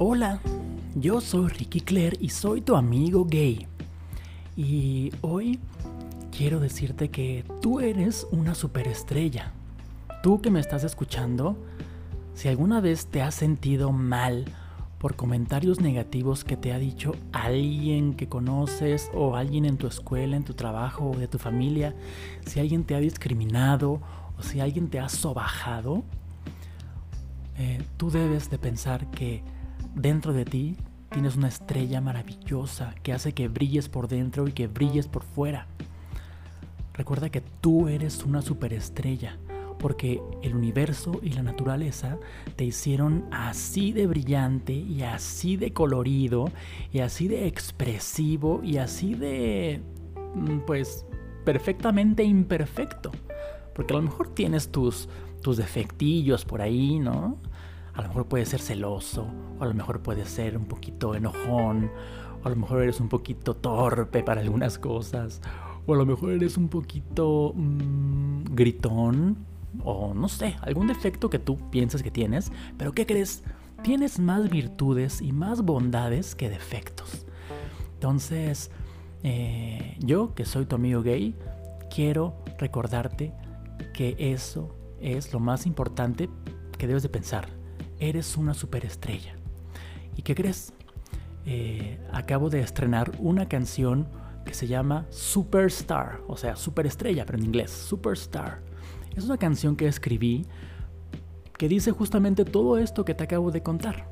Hola, yo soy Ricky Claire y soy tu amigo gay. Y hoy quiero decirte que tú eres una superestrella. Tú que me estás escuchando, si alguna vez te has sentido mal por comentarios negativos que te ha dicho alguien que conoces o alguien en tu escuela, en tu trabajo o de tu familia, si alguien te ha discriminado o si alguien te ha sobajado, eh, tú debes de pensar que dentro de ti tienes una estrella maravillosa que hace que brilles por dentro y que brilles por fuera. Recuerda que tú eres una superestrella porque el universo y la naturaleza te hicieron así de brillante y así de colorido y así de expresivo y así de mm, pues perfectamente imperfecto. Porque a lo mejor tienes tus tus defectillos por ahí, ¿no? A lo mejor puedes ser celoso, o a lo mejor puedes ser un poquito enojón, o a lo mejor eres un poquito torpe para algunas cosas, o a lo mejor eres un poquito mm, gritón, o no sé, algún defecto que tú piensas que tienes, pero ¿qué crees? Tienes más virtudes y más bondades que defectos. Entonces, eh, yo, que soy tu amigo gay, quiero recordarte que eso es lo más importante que debes de pensar eres una superestrella. ¿Y qué crees? Eh, acabo de estrenar una canción que se llama Superstar, o sea, superestrella, pero en inglés, Superstar. Es una canción que escribí que dice justamente todo esto que te acabo de contar,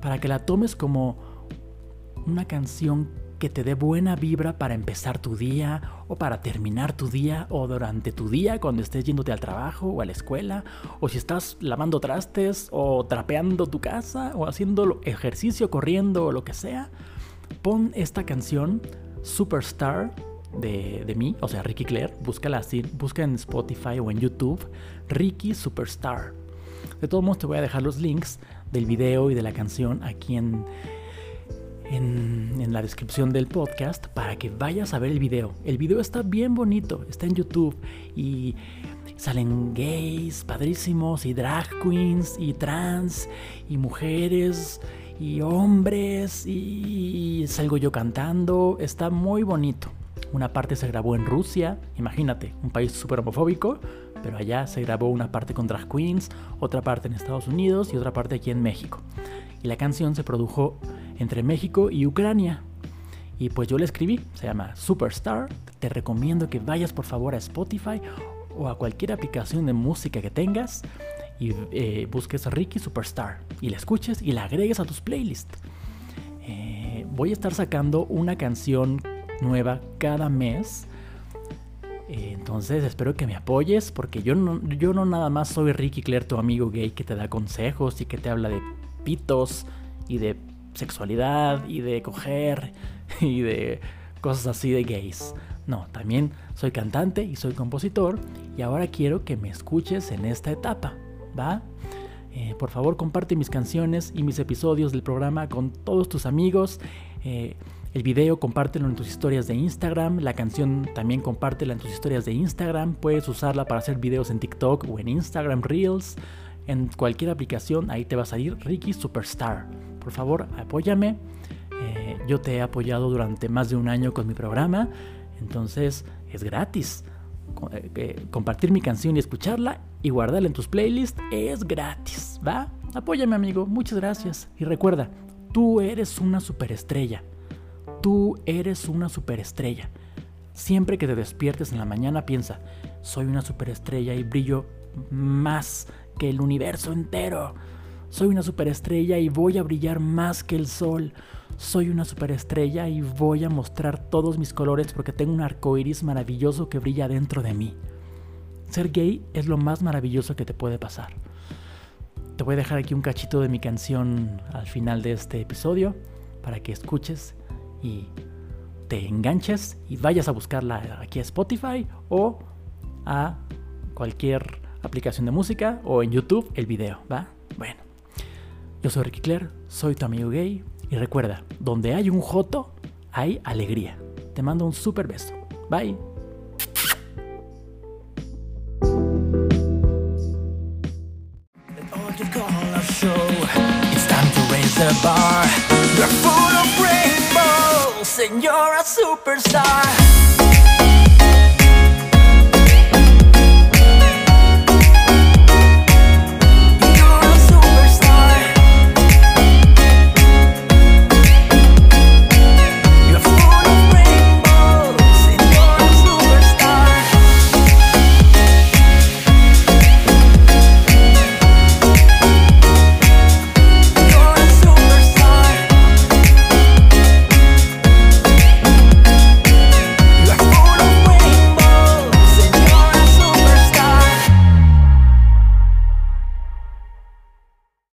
para que la tomes como una canción que te dé buena vibra para empezar tu día o para terminar tu día o durante tu día cuando estés yéndote al trabajo o a la escuela o si estás lavando trastes o trapeando tu casa o haciendo ejercicio, corriendo o lo que sea. Pon esta canción Superstar de, de mí, o sea Ricky Claire, búscala así, busca en Spotify o en YouTube Ricky Superstar. De todos modos te voy a dejar los links del video y de la canción aquí en en, la descripción del podcast para que vayas a ver el video. El video está bien bonito, está en YouTube y salen gays, padrísimos, y drag queens, y trans, y mujeres, y hombres, y salgo yo cantando. Está muy bonito. Una parte se grabó en Rusia, imagínate, un país súper homofóbico, pero allá se grabó una parte con drag queens, otra parte en Estados Unidos y otra parte aquí en México. Y la canción se produjo entre México y Ucrania. Y pues yo le escribí, se llama Superstar. Te recomiendo que vayas por favor a Spotify o a cualquier aplicación de música que tengas y eh, busques Ricky Superstar y la escuches y la agregues a tus playlists. Eh, voy a estar sacando una canción nueva cada mes. Eh, entonces espero que me apoyes porque yo no, yo no nada más soy Ricky Claire, tu amigo gay que te da consejos y que te habla de pitos y de sexualidad y de coger y de cosas así de gays. No, también soy cantante y soy compositor y ahora quiero que me escuches en esta etapa, ¿va? Eh, por favor comparte mis canciones y mis episodios del programa con todos tus amigos. Eh, el video compártelo en tus historias de Instagram. La canción también compártela en tus historias de Instagram. Puedes usarla para hacer videos en TikTok o en Instagram Reels. En cualquier aplicación ahí te va a salir Ricky Superstar por favor apóyame. Eh, yo te he apoyado durante más de un año con mi programa, entonces es gratis. Eh, compartir mi canción y escucharla y guardarla en tus playlists es gratis, ¿va? Apóyame amigo, muchas gracias. Y recuerda, tú eres una superestrella. Tú eres una superestrella. Siempre que te despiertes en la mañana piensa, soy una superestrella y brillo más que el universo entero. Soy una superestrella y voy a brillar más que el sol. Soy una superestrella y voy a mostrar todos mis colores porque tengo un arco iris maravilloso que brilla dentro de mí. Ser gay es lo más maravilloso que te puede pasar. Te voy a dejar aquí un cachito de mi canción al final de este episodio para que escuches y te enganches y vayas a buscarla aquí a Spotify o a cualquier aplicación de música o en YouTube el video, ¿va? Bueno. Yo soy Ricky Claire, soy tu amigo gay y recuerda, donde hay un joto, hay alegría. Te mando un super beso. Bye.